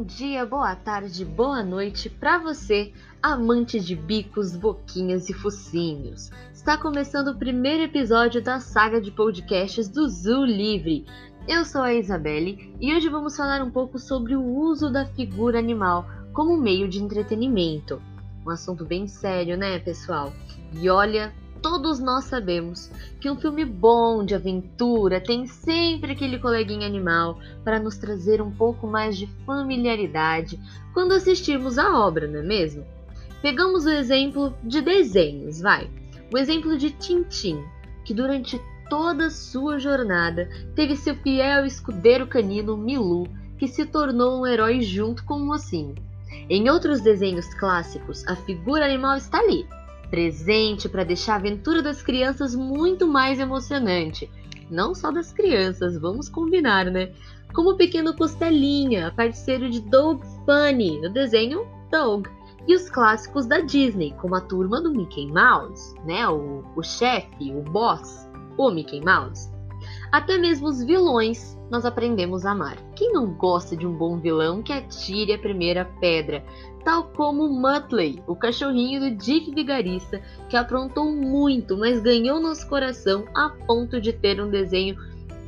Bom dia, boa tarde, boa noite para você, amante de bicos, boquinhas e focinhos. Está começando o primeiro episódio da saga de podcasts do Zoo Livre. Eu sou a Isabelle e hoje vamos falar um pouco sobre o uso da figura animal como meio de entretenimento. Um assunto bem sério, né, pessoal? E olha, todos nós sabemos que um filme bom de aventura tem sempre aquele coleguinha animal para nos trazer um pouco mais de familiaridade quando assistimos a obra, não é mesmo? Pegamos o exemplo de desenhos, vai. O exemplo de Tintim, que durante toda a sua jornada teve seu fiel escudeiro canino Milu, que se tornou um herói junto com o mocinho. Em outros desenhos clássicos, a figura animal está ali, presente para deixar a aventura das crianças muito mais emocionante. Não só das crianças, vamos combinar, né? Como o pequeno Costelinha, parceiro de Doug Funny no desenho Doug, e os clássicos da Disney, como a turma do Mickey Mouse, né? O, o chefe, o boss, o Mickey Mouse. Até mesmo os vilões nós aprendemos a amar. Quem não gosta de um bom vilão que atire a primeira pedra? Tal como Muttley, o cachorrinho do Dick Vigarista, que aprontou muito, mas ganhou nosso coração a ponto de ter um desenho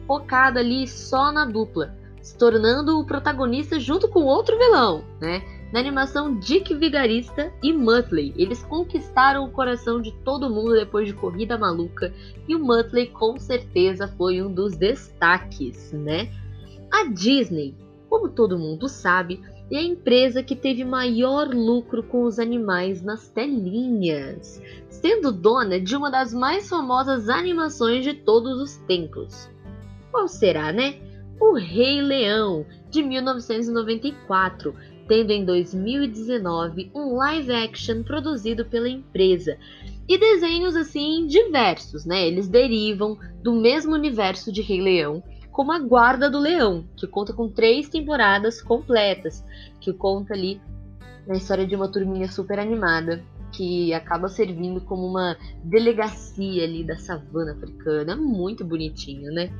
focado ali só na dupla, se tornando o protagonista junto com outro vilão, né? Na animação Dick Vigarista e Muttley, eles conquistaram o coração de todo mundo depois de Corrida Maluca, e o Muttley com certeza foi um dos destaques, né? A Disney, como todo mundo sabe, é a empresa que teve maior lucro com os animais nas telinhas, sendo dona de uma das mais famosas animações de todos os tempos. Qual será, né? O Rei Leão, de 1994, tendo em 2019 um live action produzido pela empresa. E desenhos assim diversos, né? Eles derivam do mesmo universo de Rei Leão, como a Guarda do Leão, que conta com três temporadas completas, que conta ali a história de uma turminha super animada que acaba servindo como uma delegacia ali da savana africana, muito bonitinho, né?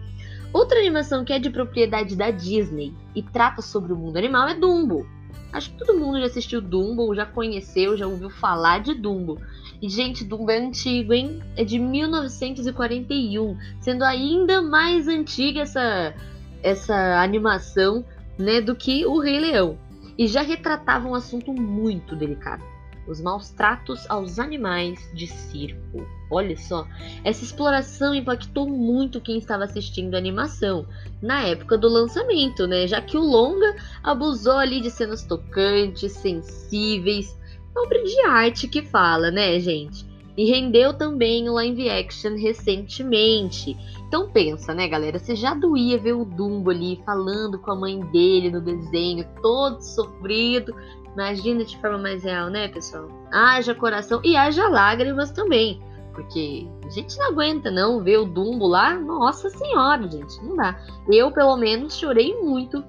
Outra animação que é de propriedade da Disney e trata sobre o mundo animal é Dumbo, Acho que todo mundo já assistiu Dumbo, já conheceu, já ouviu falar de Dumbo. E, gente, Dumbo é antigo, hein? É de 1941, sendo ainda mais antiga essa, essa animação né, do que o Rei Leão. E já retratava um assunto muito delicado os maus tratos aos animais de circo. Olha só, essa exploração impactou muito quem estava assistindo a animação na época do lançamento, né? Já que o longa abusou ali de cenas tocantes, sensíveis, obra de arte que fala, né, gente? E rendeu também o live action recentemente. Então pensa, né, galera? Você já doía ver o Dumbo ali falando com a mãe dele no desenho, todo sofrido, Imagina de forma mais real, né, pessoal? Haja coração e haja lágrimas também. Porque a gente não aguenta não ver o Dumbo lá. Nossa senhora, gente, não dá. Eu, pelo menos, chorei muito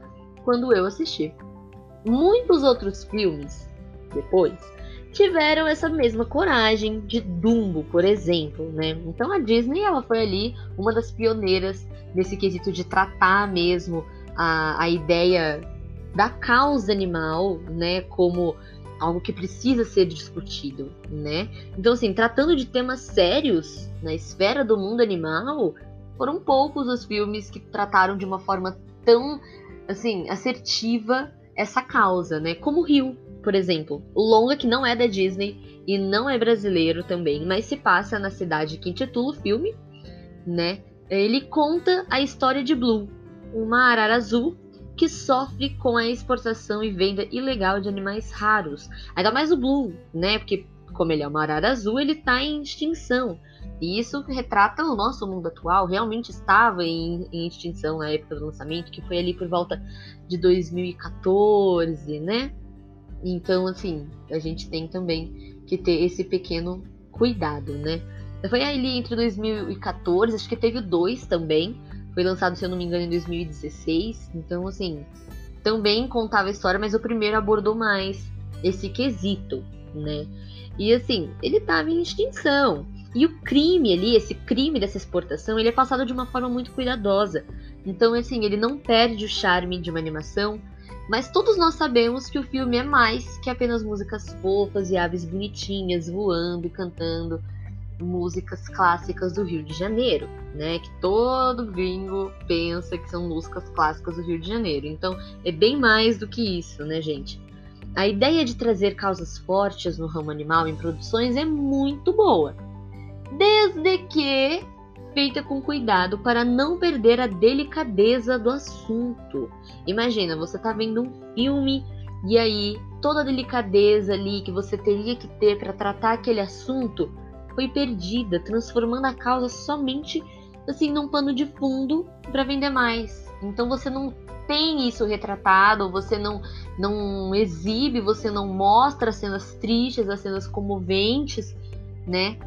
quando eu assisti. Muitos outros filmes depois tiveram essa mesma coragem de Dumbo, por exemplo, né? Então a Disney ela foi ali uma das pioneiras nesse quesito de tratar mesmo a, a ideia da causa animal, né, como algo que precisa ser discutido, né? Então, assim, tratando de temas sérios na esfera do mundo animal, foram poucos os filmes que trataram de uma forma tão, assim, assertiva essa causa, né? Como Rio, por exemplo, o longa que não é da Disney e não é brasileiro também, mas se passa na cidade que intitula o filme, né? Ele conta a história de Blue, uma arara azul que sofre com a exportação e venda ilegal de animais raros. Ainda mais o Blue, né? Porque como ele é uma arara azul, ele está em extinção. E isso retrata o nosso mundo atual. Realmente estava em, em, extinção na época do lançamento, que foi ali por volta de 2014, né? Então, assim, a gente tem também que ter esse pequeno cuidado, né? Foi ali entre 2014, acho que teve dois também, foi lançado, se eu não me engano, em 2016. Então, assim, também contava a história, mas o primeiro abordou mais esse quesito, né? E assim, ele estava em extinção. E o crime ali, esse crime dessa exportação, ele é passado de uma forma muito cuidadosa. Então, assim, ele não perde o charme de uma animação. Mas todos nós sabemos que o filme é mais que apenas músicas fofas e aves bonitinhas voando e cantando músicas clássicas do Rio de Janeiro, né? Que todo gringo pensa que são músicas clássicas do Rio de Janeiro. Então, é bem mais do que isso, né, gente? A ideia de trazer causas fortes no ramo animal em produções é muito boa, desde que feita com cuidado para não perder a delicadeza do assunto. Imagina, você tá vendo um filme e aí toda a delicadeza ali que você teria que ter para tratar aquele assunto foi perdida, transformando a causa somente assim num pano de fundo para vender mais. Então você não tem isso retratado, você não não exibe, você não mostra as cenas tristes, as cenas comoventes, né?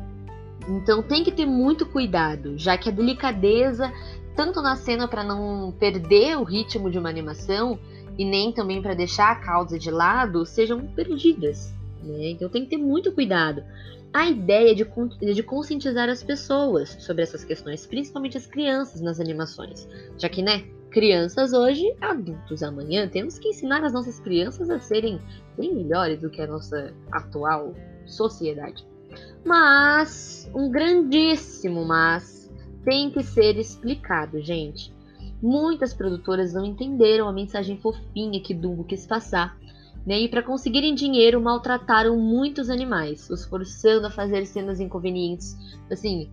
Então tem que ter muito cuidado, já que a delicadeza, tanto na cena para não perder o ritmo de uma animação e nem também para deixar a causa de lado, sejam perdidas. Né? Então tem que ter muito cuidado. A ideia de, de conscientizar as pessoas sobre essas questões, principalmente as crianças nas animações, já que, né, crianças hoje, adultos amanhã, temos que ensinar as nossas crianças a serem bem melhores do que a nossa atual sociedade. Mas, um grandíssimo mas, tem que ser explicado, gente. Muitas produtoras não entenderam a mensagem fofinha que Dumbo quis passar, né? E para conseguirem dinheiro, maltrataram muitos animais, os forçando a fazer cenas inconvenientes, assim,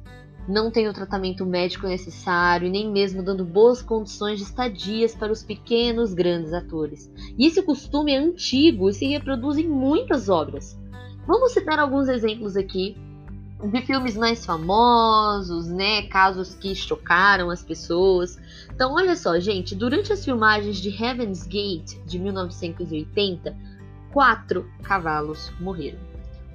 não tem o tratamento médico necessário e nem mesmo dando boas condições de estadias para os pequenos grandes atores. E esse costume é antigo e se reproduz em muitas obras. Vamos citar alguns exemplos aqui de filmes mais famosos, né? Casos que chocaram as pessoas. Então, olha só, gente, durante as filmagens de Heaven's Gate de 1980, quatro cavalos morreram.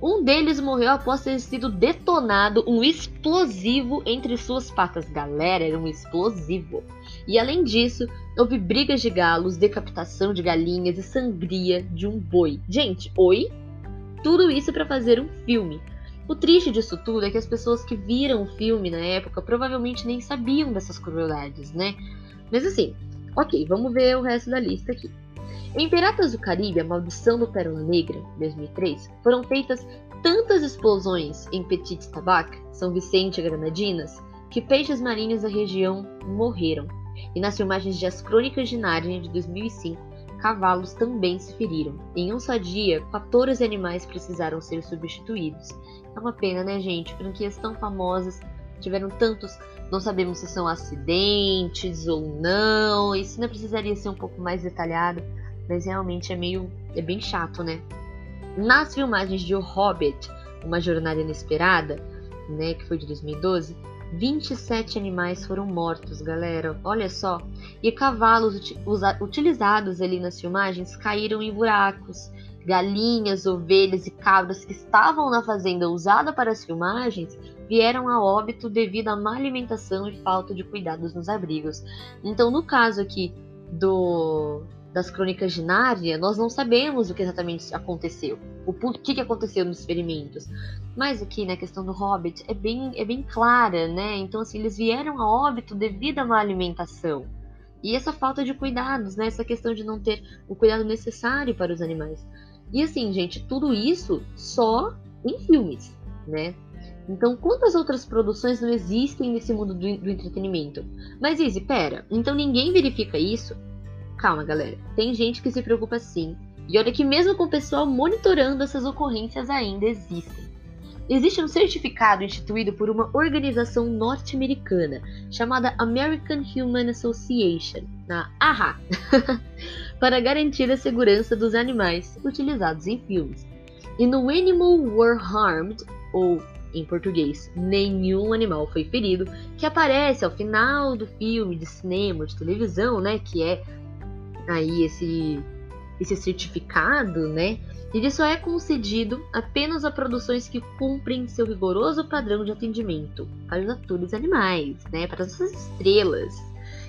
Um deles morreu após ter sido detonado um explosivo entre suas patas. Galera, era um explosivo. E além disso, houve brigas de galos, decapitação de galinhas e sangria de um boi. Gente, oi? Tudo isso para fazer um filme. O triste disso tudo é que as pessoas que viram o filme na época provavelmente nem sabiam dessas crueldades, né? Mas assim, ok, vamos ver o resto da lista aqui. Em Piratas do Caribe, A Maldição do Pérola Negra, 2003, foram feitas tantas explosões em Petit Tabac, São Vicente e Granadinas, que peixes marinhos da região morreram. E nas filmagens de As Crônicas de Nárnia, de 2005, cavalos também se feriram. Em um só dia, 14 animais precisaram ser substituídos. É uma pena, né, gente? Franquias tão famosas tiveram tantos, não sabemos se são acidentes ou não. Isso ainda precisaria ser um pouco mais detalhado, mas realmente é meio. é bem chato, né? Nas filmagens de O Hobbit, Uma Jornada Inesperada, né, que foi de 2012, 27 animais foram mortos, galera. Olha só. E cavalos utilizados ali nas filmagens caíram em buracos. Galinhas, ovelhas e cabras que estavam na fazenda usada para as filmagens vieram a óbito devido à má alimentação e falta de cuidados nos abrigos. Então, no caso aqui do das crônicas de Nárnia, nós não sabemos o que exatamente aconteceu, o que, que aconteceu nos experimentos. Mas aqui na questão do Hobbit é bem, é bem clara, né? Então, assim, eles vieram a óbito devido a má alimentação. E essa falta de cuidados, né? Essa questão de não ter o cuidado necessário para os animais. E assim, gente, tudo isso só em filmes, né? Então, quantas outras produções não existem nesse mundo do, do entretenimento? Mas, Izzy, pera, então ninguém verifica isso? Calma, galera. Tem gente que se preocupa sim. E olha que mesmo com o pessoal monitorando essas ocorrências ainda existem. Existe um certificado instituído por uma organização norte-americana chamada American Human Association, a AHA, para garantir a segurança dos animais utilizados em filmes. E no Animal Were Harmed, ou em português, nenhum animal foi ferido, que aparece ao final do filme de cinema, de televisão, né, que é aí esse, esse certificado, né? Ele só é concedido apenas a produções que cumprem seu rigoroso padrão de atendimento para os atores animais, né? Para as estrelas.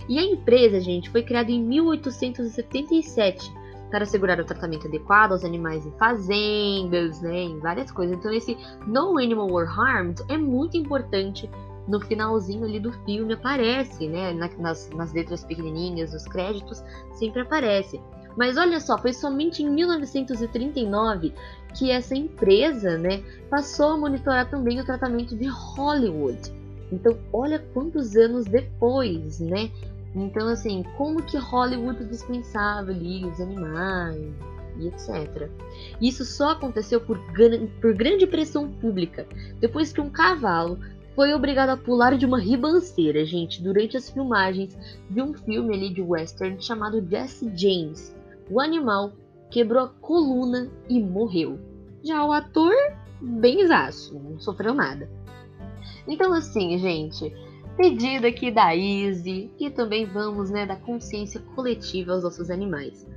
E a empresa, gente, foi criada em 1877 para assegurar o tratamento adequado aos animais em fazendas, né, em várias coisas. Então esse No Animal Were Harmed é muito importante no finalzinho ali do filme aparece, né? nas, nas letras pequenininhas, nos créditos, sempre aparece. Mas olha só, foi somente em 1939 que essa empresa, né, passou a monitorar também o tratamento de Hollywood. Então, olha quantos anos depois, né? Então, assim, como que Hollywood dispensava ali os animais e etc. Isso só aconteceu por, por grande pressão pública, depois que um cavalo foi obrigado a pular de uma ribanceira, gente, durante as filmagens de um filme ali de western chamado Jesse James. O animal quebrou a coluna e morreu. Já o ator, bem exaço, não sofreu nada. Então, assim, gente, pedido aqui da Easy e também vamos, né, da consciência coletiva aos nossos animais.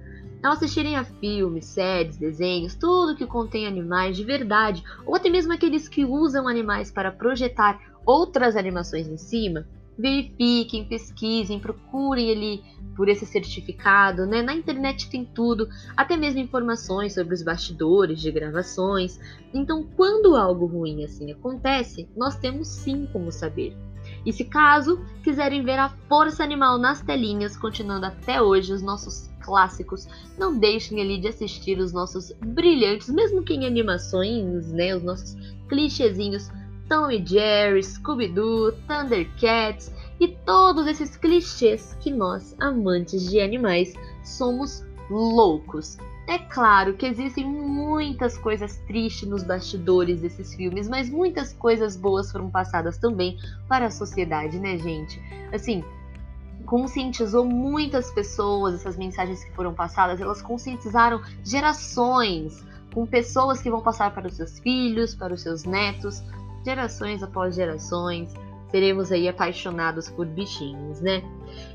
Ao assistirem a filmes, séries, desenhos, tudo que contém animais de verdade, ou até mesmo aqueles que usam animais para projetar outras animações em cima, verifiquem, pesquisem, procurem ali por esse certificado, né? Na internet tem tudo, até mesmo informações sobre os bastidores de gravações. Então, quando algo ruim assim acontece, nós temos sim como saber. E se caso quiserem ver a força animal nas telinhas, continuando até hoje os nossos clássicos, não deixem ali de assistir os nossos brilhantes, mesmo que em animações, né, os nossos clichêzinhos Tom e Jerry, Scooby-Doo, Thundercats e todos esses clichês que nós, amantes de animais, somos loucos. É claro que existem muitas coisas tristes nos bastidores desses filmes, mas muitas coisas boas foram passadas também para a sociedade, né, gente? Assim, conscientizou muitas pessoas, essas mensagens que foram passadas, elas conscientizaram gerações, com pessoas que vão passar para os seus filhos, para os seus netos, gerações após gerações, seremos aí apaixonados por bichinhos, né?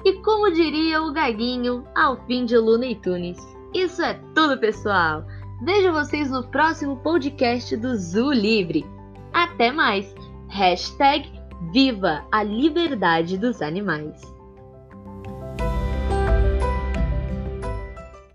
E como diria o Gaguinho ao fim de Luna e Tunis, isso é tudo, pessoal! Vejo vocês no próximo podcast do Zoo Livre. Até mais! Hashtag Viva a Liberdade dos Animais!